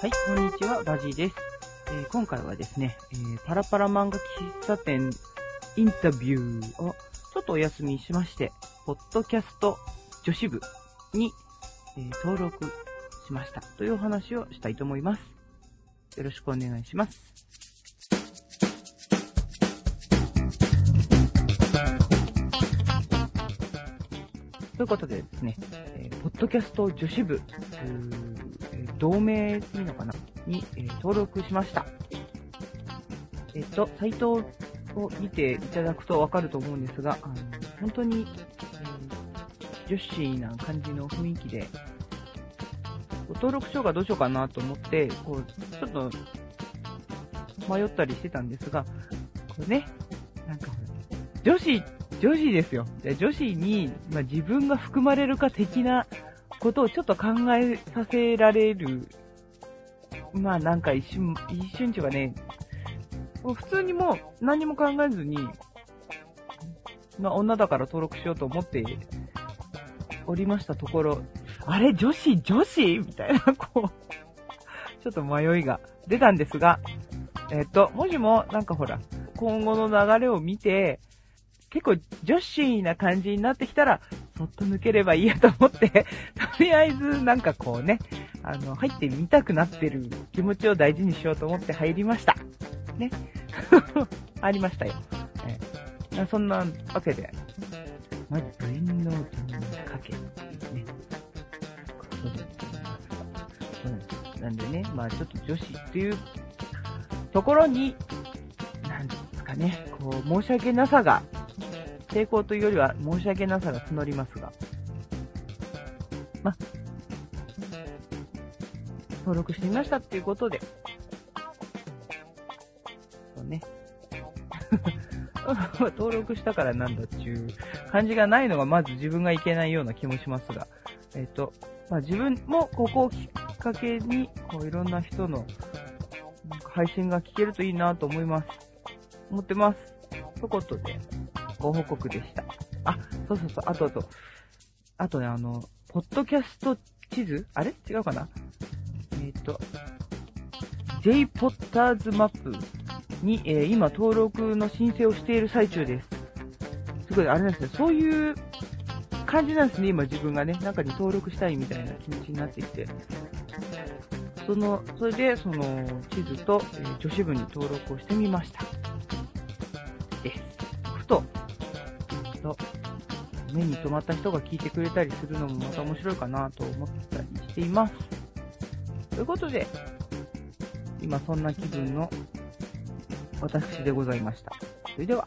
はい、こんにちは、バジーです。えー今回はですね、えーパラパラ漫画喫茶店インタビューをちょっとお休みしまして、ポッドキャスト女子部に、えー登録しましたというお話をしたいと思います。よろしくお願いします。ということでですね、えーポッドキャスト女子部、同盟っていうのかな？に、えー登録しました。えっと、サイトを見ていただくとわかると思うんですが、あの本当に、えー女子な感じの雰囲気で、登録しようかどうしようかなと思って、こう、ちょっと迷ったりしてたんですが、これね、なんか、女子、女子ですよ。女子に、まあ、自分が含まれるか的なことをちょっと考えさせられる、まあなんか一瞬、一瞬っていうかね、普通にもう何も考えずに、まあ女だから登録しようと思っておりましたところ、あれ女子女子？みたいな、こう、ちょっと迷いが出たんですが、えっと、もしもなんかほら、今後の流れを見て、結構女子な感じになってきたら、そっと抜ければいいやと思って、とりあえずなんかこうね、あの、入ってみたくなってる気持ちを大事にしようと思って入りました。ね。ありましたよ。えそんなわけで、まず部員のにかけ、ね。うでなんですなんでね、まあちょっと女子っていうところに、なんですかね、こう、申し訳なさが抵抗というよりは申し訳なさが募りますが、ま、登録してみましたっていうことで、そうね。登録したからなんだっていう感じがないのがまず自分がいけないような気もしますが、えっ、と、まあ、自分もここをきっかけに、こういろんな人の配信が聞けるといいなと思います。思ってます。ということで、ご報告でした。あ、そうそうそう、あとあと、あとね、あの、ポッドキャスト地図？あれ？違うかな？えっ、と、J ポッターズマップに、えー今登録の申請をしている最中です。すごい、あれなんですね、そういう感じなんですね、今自分がね、中に登録したいみたいな気持ちになってきて。その、それで、その、地図と、えー女子部に登録をしてみました。です。ふ、と、目に留まった人が聞いてくれたりするのもまた面白いかなと思ったりしています。ということで、今そんな気分の私でございました。それでは。